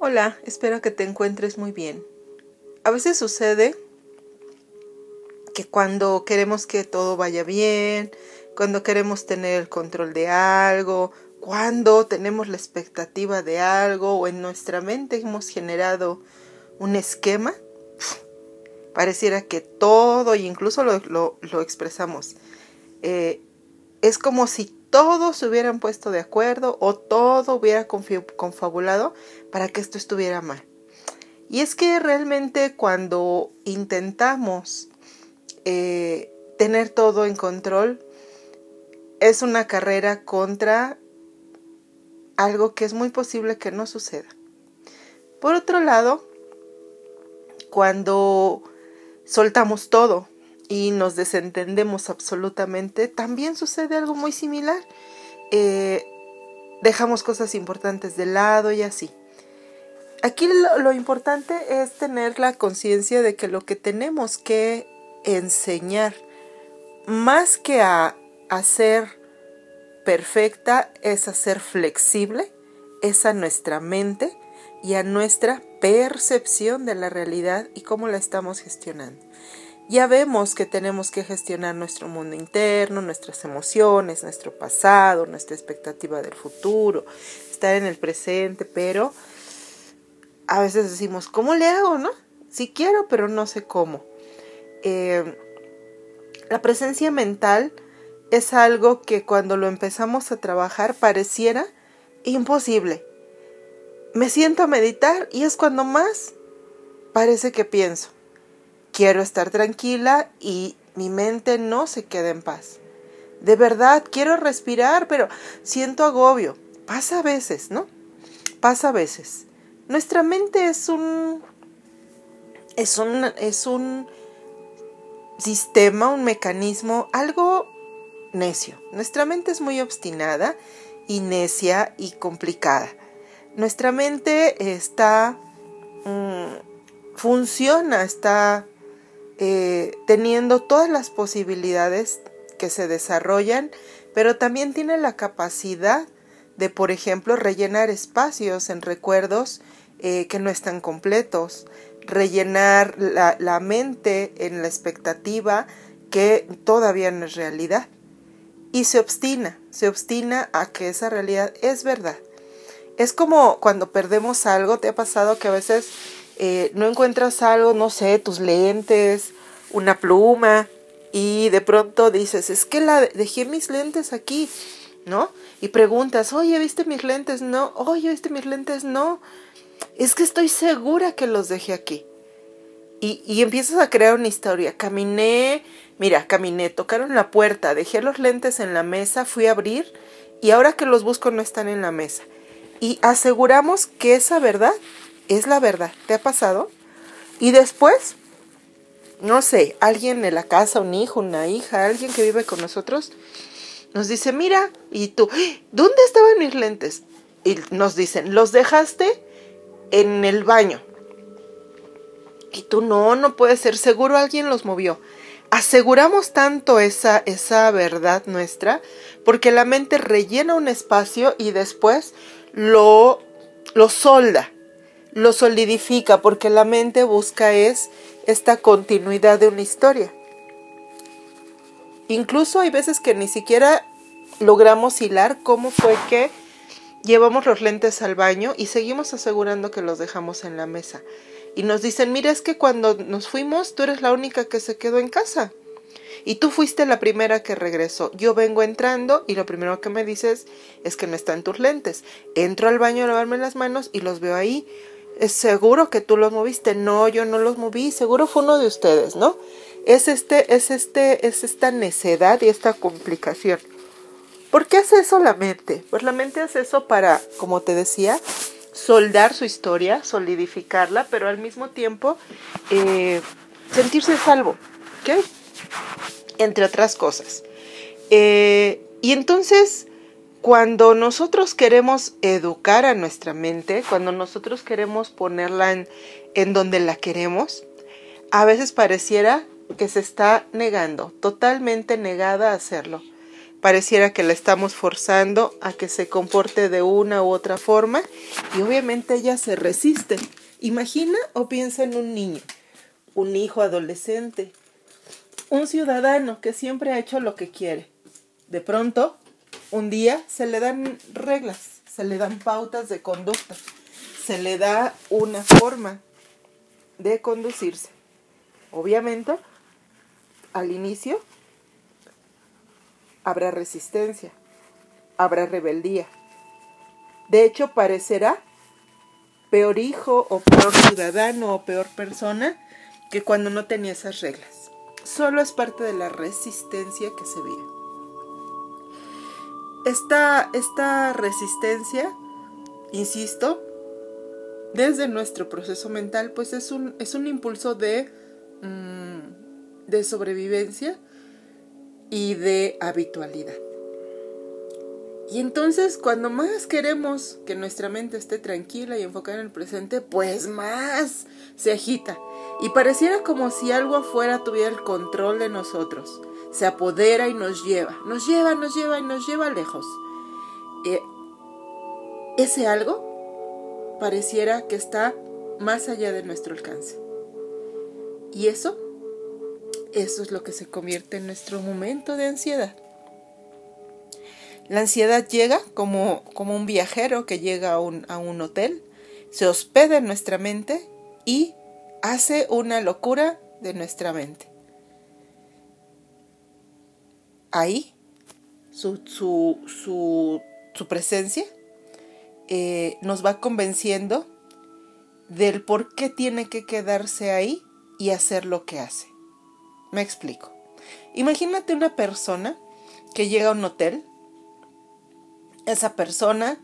Hola, espero que te encuentres muy bien. A veces sucede que cuando queremos que todo vaya bien, cuando queremos tener el control de algo, cuando tenemos la expectativa de algo o en nuestra mente hemos generado un esquema, pareciera que todo, y incluso lo, expresamos, eh, es como si todos se hubieran puesto de acuerdo o todo hubiera confabulado para que esto estuviera mal. Y es que realmente cuando intentamos eh, tener todo en control, es una carrera contra algo que es muy posible que no suceda. Por otro lado, cuando soltamos todo, y nos desentendemos absolutamente, también sucede algo muy similar. Eh, dejamos cosas importantes de lado y así. Aquí lo, importante es tener la conciencia de que lo que tenemos que enseñar, más que a hacer perfecta, es a ser flexible, es a nuestra mente y a nuestra percepción de la realidad y cómo la estamos gestionando ya vemos que tenemos que gestionar nuestro mundo interno, nuestras emociones, nuestro pasado, nuestra expectativa del futuro, estar en el presente, pero a veces decimos, ¿cómo le hago, no? Sí quiero, pero no sé cómo. Eh, la presencia mental es algo que cuando lo empezamos a trabajar pareciera imposible. Me siento a meditar y es cuando más parece que pienso. Quiero estar tranquila y mi mente no se queda en paz. De verdad, quiero respirar, pero siento agobio. Pasa a veces, ¿no? Pasa a veces. Nuestra mente es un es un es un sistema, un mecanismo algo necio. Nuestra mente es muy obstinada y necia y complicada. Nuestra mente está mm, funciona, está eh, teniendo todas las posibilidades que se desarrollan, pero también tiene la capacidad de, por ejemplo, rellenar espacios en recuerdos eh, que no están completos, rellenar la, la mente en la expectativa que todavía no es realidad. Y se obstina, se obstina a que esa realidad es verdad. Es como cuando perdemos algo, te ha pasado que a veces eh, no encuentras algo, no sé, tus lentes, una pluma, y de pronto dices, es que la dejé mis lentes aquí, ¿no? Y preguntas, oye, ¿viste mis lentes? No, oye, ¿viste mis lentes? No. Es que estoy segura que los dejé aquí. Y, y empiezas a crear una historia. Caminé, mira, caminé, tocaron la puerta, dejé los lentes en la mesa, fui a abrir y ahora que los busco no están en la mesa. Y aseguramos que esa verdad es la verdad. ¿Te ha pasado? Y después, no sé, alguien en la casa, un hijo, una hija, alguien que vive con nosotros, nos dice, mira, y tú, ¿dónde estaban mis lentes? Y nos dicen, los dejaste en el baño. Y tú, no, no puede ser, seguro alguien los movió. Aseguramos tanto esa, esa verdad nuestra porque la mente rellena un espacio y después lo, lo solda lo solidifica porque la mente busca es esta continuidad de una historia. Incluso hay veces que ni siquiera logramos hilar cómo fue que llevamos los lentes al baño y seguimos asegurando que los dejamos en la mesa. Y nos dicen, mira, es que cuando nos fuimos tú eres la única que se quedó en casa. Y tú fuiste la primera que regresó. Yo vengo entrando y lo primero que me dices es que no están tus lentes. Entro al baño a lavarme las manos y los veo ahí es seguro que tú los moviste. No, yo no los moví, seguro fue uno de ustedes, ¿no? Es este, es este, es esta necedad y esta complicación. ¿Por qué hace eso la mente? Pues la mente hace eso para, como te decía, soldar su historia, solidificarla, pero al mismo tiempo eh, sentirse salvo, ¿ok? Entre otras cosas. Eh, y entonces cuando nosotros queremos educar a nuestra mente, cuando nosotros queremos ponerla en, donde la queremos, a veces pareciera que se está negando, totalmente negada a hacerlo. pareciera que la estamos forzando a que se comporte de una u otra forma y obviamente ella se resiste. Imagina o piensa en un niño, un hijo adolescente, un ciudadano que siempre ha hecho lo que quiere. De pronto, un día se le dan reglas, se le dan pautas de conducta, se le da una forma de conducirse. Obviamente, al inicio habrá resistencia, habrá rebeldía. De hecho, parecerá peor hijo o peor ciudadano o peor persona que cuando no tenía esas reglas. Solo es parte de la resistencia que se ve. Esta, resistencia, insisto, desde nuestro proceso mental, pues es un, es un impulso de, mm, de sobrevivencia y de habitualidad. Y entonces cuando más queremos que nuestra mente esté tranquila y enfocada en el presente, pues más se agita. Y pareciera como si algo afuera tuviera el control de nosotros. Se apodera y nos lleva, nos lleva, nos lleva y nos lleva lejos. Eh, ese algo pareciera que está más allá de nuestro alcance. Y eso eso es lo que se convierte en nuestro momento de ansiedad. La ansiedad llega como, como un viajero que llega a un, a un hotel, se hospeda en nuestra mente y hace una locura de nuestra mente. Ahí, su, su, su, su presencia eh, nos va convenciendo del por qué tiene que quedarse ahí y hacer lo que hace. Me explico. Imagínate una persona que llega a un hotel. Esa persona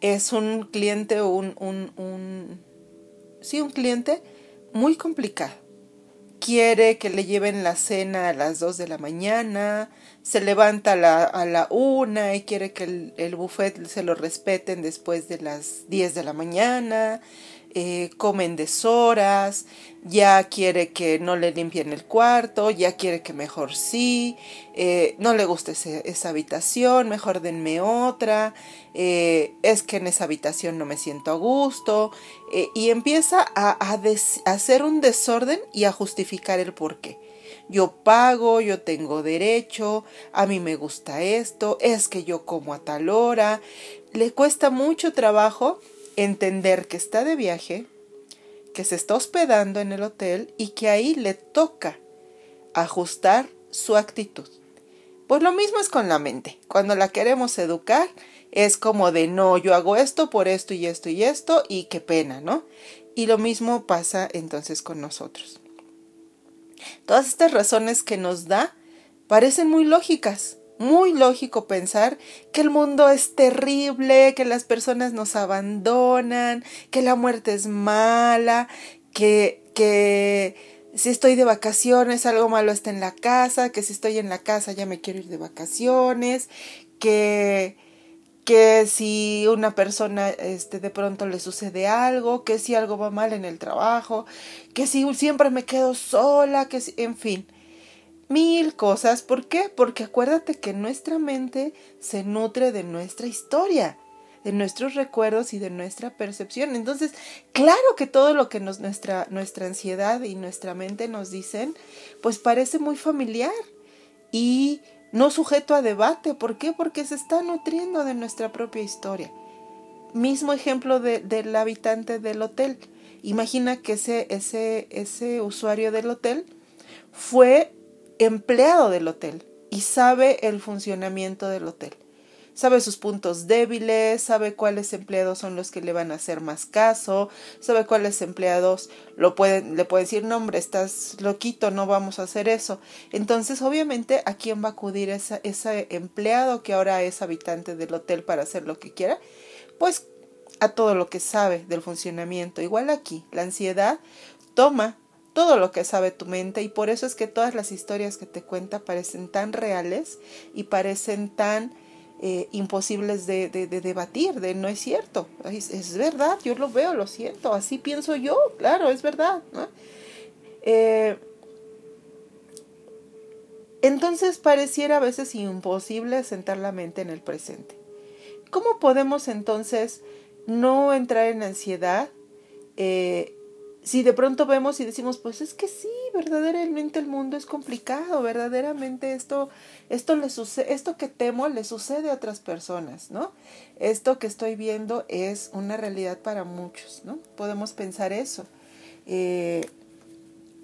es un cliente un, un, un, sí, un cliente muy complicado. Quiere que le lleven la cena a las 2 de la mañana, se levanta a la, a la 1 y quiere que el, el buffet se lo respeten después de las 10 de la mañana, eh, comen deshoras, ya quiere que no le limpien el cuarto, ya quiere que mejor sí, eh, no le gusta esa habitación, mejor denme otra, eh, es que en esa habitación no me siento a gusto, y empieza a, a hacer un desorden y a justificar el porqué. Yo pago, yo tengo derecho, a mí me gusta esto, es que yo como a tal hora. Le cuesta mucho trabajo entender que está de viaje, que se está hospedando en el hotel y que ahí le toca ajustar su actitud. Pues lo mismo es con la mente. Cuando la queremos educar, es como de no, yo hago esto por esto y esto y esto y qué pena, ¿no? Y lo mismo pasa entonces con nosotros. Todas estas razones que nos da parecen muy lógicas, muy lógico pensar que el mundo es terrible, que las personas nos abandonan, que la muerte es mala, que, que si estoy de vacaciones algo malo está en la casa, que si estoy en la casa ya me quiero ir de vacaciones, que que si una persona este de pronto le sucede algo, que si algo va mal en el trabajo, que si siempre me quedo sola, que si, en fin mil cosas. ¿Por qué? Porque acuérdate que nuestra mente se nutre de nuestra historia, de nuestros recuerdos y de nuestra percepción. Entonces, claro que todo lo que nos, nuestra, nuestra ansiedad y nuestra mente nos dicen, pues parece muy familiar y no sujeto a debate. ¿Por qué? Porque se está nutriendo de nuestra propia historia. Mismo ejemplo de, del habitante del hotel. Imagina que ese, ese, ese usuario del hotel fue empleado del hotel y sabe el funcionamiento del hotel. Sabe sus puntos débiles, sabe cuáles empleados son los que le van a hacer más caso, sabe cuáles empleados lo pueden, le pueden decir, no hombre, estás loquito, no vamos a hacer eso. Entonces, obviamente, ¿a quién va a acudir ese empleado que ahora es habitante del hotel para hacer lo que quiera? Pues a todo lo que sabe del funcionamiento. Igual aquí, la ansiedad toma todo lo que sabe tu mente y por eso es que todas las historias que te cuenta parecen tan reales y parecen tan eh, imposibles de, de, debatir, de no es cierto, es, verdad, yo lo veo, lo siento, así pienso yo, claro, es verdad. Eh, Entonces pareciera a veces imposible sentar la mente en el presente. ¿Cómo podemos entonces no entrar en ansiedad eh, si de pronto vemos y decimos, pues es que sí, verdaderamente el mundo es complicado, verdaderamente esto, esto le sucede, esto que temo le sucede a otras personas, ¿no? Esto que estoy viendo es una realidad para muchos, ¿no? Podemos pensar eso. Eh,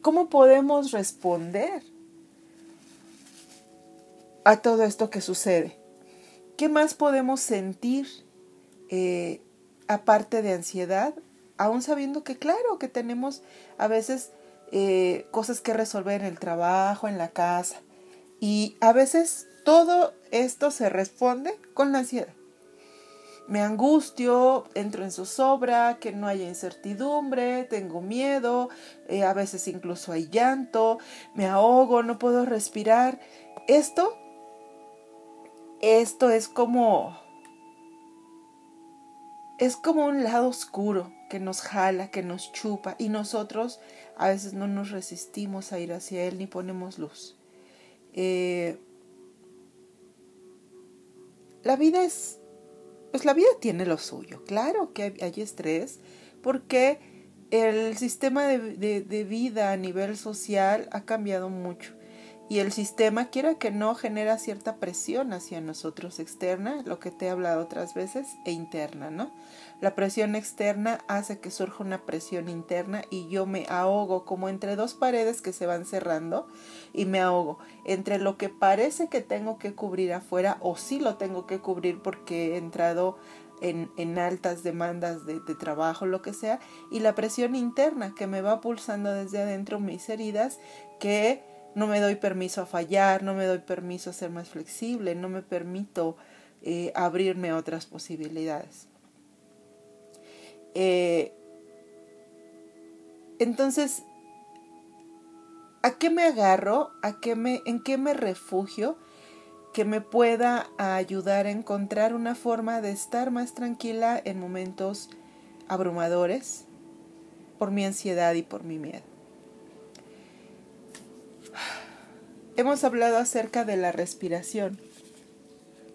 ¿Cómo podemos responder a todo esto que sucede? ¿Qué más podemos sentir eh, aparte de ansiedad? Aún sabiendo que claro que tenemos a veces eh, cosas que resolver en el trabajo, en la casa. Y a veces todo esto se responde con la ansiedad. Me angustio, entro en zozobra, que no haya incertidumbre, tengo miedo, eh, a veces incluso hay llanto, me ahogo, no puedo respirar. Esto esto es como es como un lado oscuro que nos jala, que nos chupa y nosotros a veces no nos resistimos a ir hacia él ni ponemos luz. Eh, la vida es, pues la vida tiene lo suyo, claro que hay, estrés porque el sistema de vida a nivel social ha cambiado mucho y el sistema, quiera que no, genera cierta presión hacia nosotros externa, lo que te he hablado otras veces, e interna, ¿no? La presión externa hace que surja una presión interna y yo me ahogo como entre dos paredes que se van cerrando y me ahogo entre lo que parece que tengo que cubrir afuera o sí lo tengo que cubrir porque he entrado en, en, altas demandas de, de, trabajo, lo que sea, y la presión interna que me va pulsando desde adentro mis heridas que no me doy permiso a fallar, no me doy permiso a ser más flexible, no me permito eh, abrirme a otras posibilidades. Eh, entonces, ¿a qué me agarro? ¿A qué me, ¿En qué me refugio? que me pueda ayudar a encontrar una forma de estar más tranquila en momentos abrumadores por mi ansiedad y por mi miedo. Hemos hablado acerca de la respiración.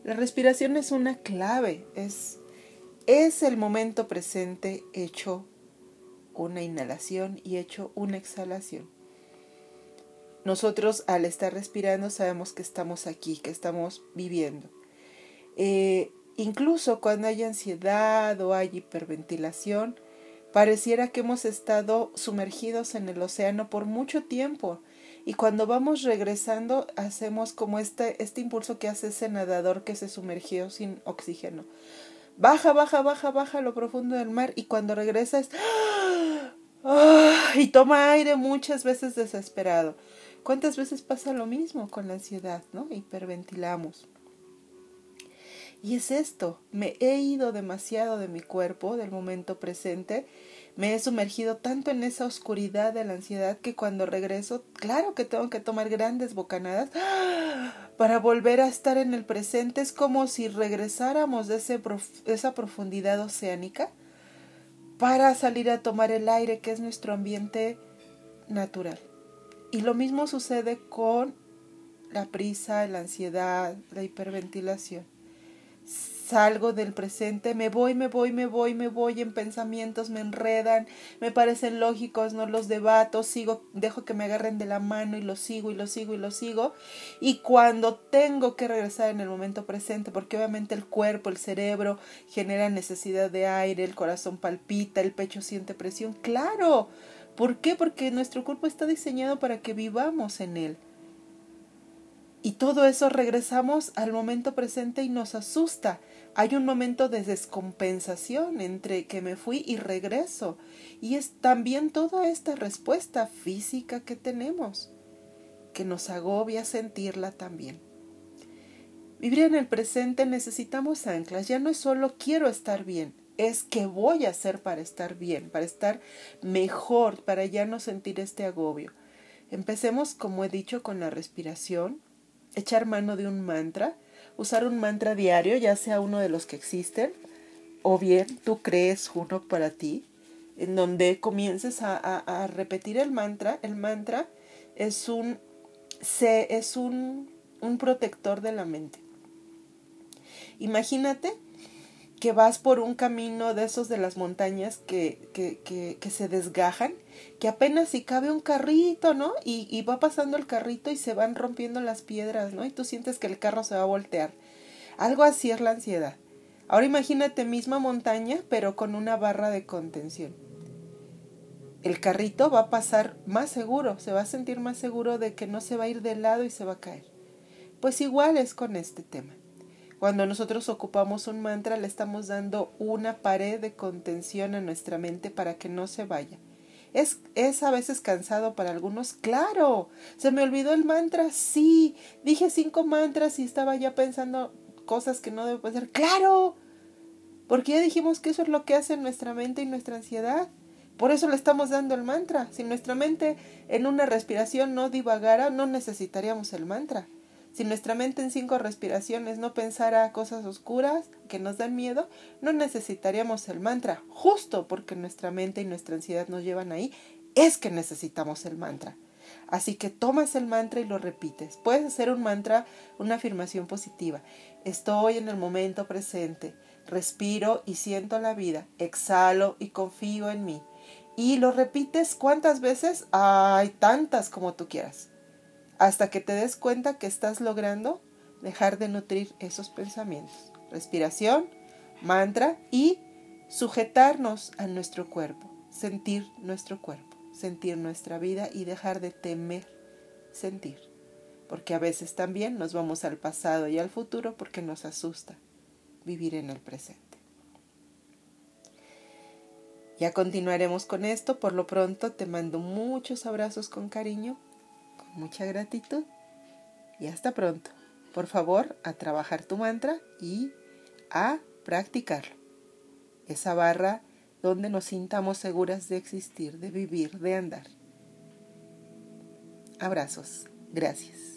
La respiración es una clave, es, es el momento presente hecho una inhalación y hecho una exhalación. Nosotros al estar respirando sabemos que estamos aquí, que estamos viviendo. Eh, incluso cuando hay ansiedad o hay hiperventilación, pareciera que hemos estado sumergidos en el océano por mucho tiempo y cuando vamos regresando hacemos como este, este impulso que hace ese nadador que se sumergió sin oxígeno. Baja, baja, baja, baja a lo profundo del mar y cuando regresa es... ¡ah! y toma aire muchas veces desesperado. ¿Cuántas veces pasa lo mismo con la ansiedad, no? Hiperventilamos. Y es esto, me he ido demasiado de mi cuerpo, del momento presente, me he sumergido tanto en esa oscuridad de la ansiedad que cuando regreso, claro que tengo que tomar grandes bocanadas para volver a estar en el presente. Es como si regresáramos de ese esa profundidad oceánica para salir a tomar el aire que es nuestro ambiente natural. Y lo mismo sucede con la prisa, la ansiedad, la hiperventilación salgo del presente, me voy, me voy, me voy, me voy en pensamientos, me enredan, me parecen lógicos, no los debato, sigo, dejo que me agarren de la mano y lo sigo y lo sigo y lo sigo. Y cuando tengo que regresar en el momento presente, porque obviamente el cuerpo, el cerebro genera necesidad de aire, el corazón palpita, el pecho siente presión, claro. ¿Por qué? Porque nuestro cuerpo está diseñado para que vivamos en él. Y todo eso regresamos al momento presente y nos asusta. Hay un momento de descompensación entre que me fui y regreso. Y es también toda esta respuesta física que tenemos, que nos agobia sentirla también. Vivir en el presente necesitamos anclas. Ya no es solo quiero estar bien, es que voy a hacer para estar bien, para estar mejor, para ya no sentir este agobio. Empecemos, como he dicho, con la respiración echar mano de un mantra, usar un mantra diario, ya sea uno de los que existen, o bien tú crees uno para ti, en donde comiences a, repetir el mantra. El mantra es un se, es un, un protector de la mente. Imagínate que vas por un camino de esos de las montañas que, que, que, que se desgajan, que apenas si cabe un carrito, ¿no? Y, y, va pasando el carrito y se van rompiendo las piedras, ¿no? Y tú sientes que el carro se va a voltear. Algo así es la ansiedad. Ahora imagínate misma montaña, pero con una barra de contención. El carrito va a pasar más seguro, se va a sentir más seguro de que no se va a ir de lado y se va a caer. Pues igual es con este tema. Cuando nosotros ocupamos un mantra, le estamos dando una pared de contención a nuestra mente para que no se vaya. ¿Es, ¿Es a veces cansado para algunos? Claro. ¿Se me olvidó el mantra? Sí. Dije cinco mantras y estaba ya pensando cosas que no debo hacer. Claro. Porque ya dijimos que eso es lo que hace nuestra mente y nuestra ansiedad. Por eso le estamos dando el mantra. Si nuestra mente en una respiración no divagara, no necesitaríamos el mantra. Si nuestra mente en cinco respiraciones no pensara cosas oscuras que nos dan miedo, no necesitaríamos el mantra. Justo porque nuestra mente y nuestra ansiedad nos llevan ahí, es que necesitamos el mantra. Así que tomas el mantra y lo repites. Puedes hacer un mantra, una afirmación positiva. Estoy en el momento presente. Respiro y siento la vida. Exhalo y confío en mí. Y lo repites cuántas veces? Hay tantas como tú quieras hasta que te des cuenta que estás logrando dejar de nutrir esos pensamientos. Respiración, mantra y sujetarnos a nuestro cuerpo, sentir nuestro cuerpo, sentir nuestra vida y dejar de temer sentir. Porque a veces también nos vamos al pasado y al futuro porque nos asusta vivir en el presente. Ya continuaremos con esto. Por lo pronto te mando muchos abrazos con cariño mucha gratitud y hasta pronto. Por favor, a trabajar tu mantra y a practicarlo. Esa barra donde nos sintamos seguras de existir, de vivir, de andar. Abrazos. Gracias.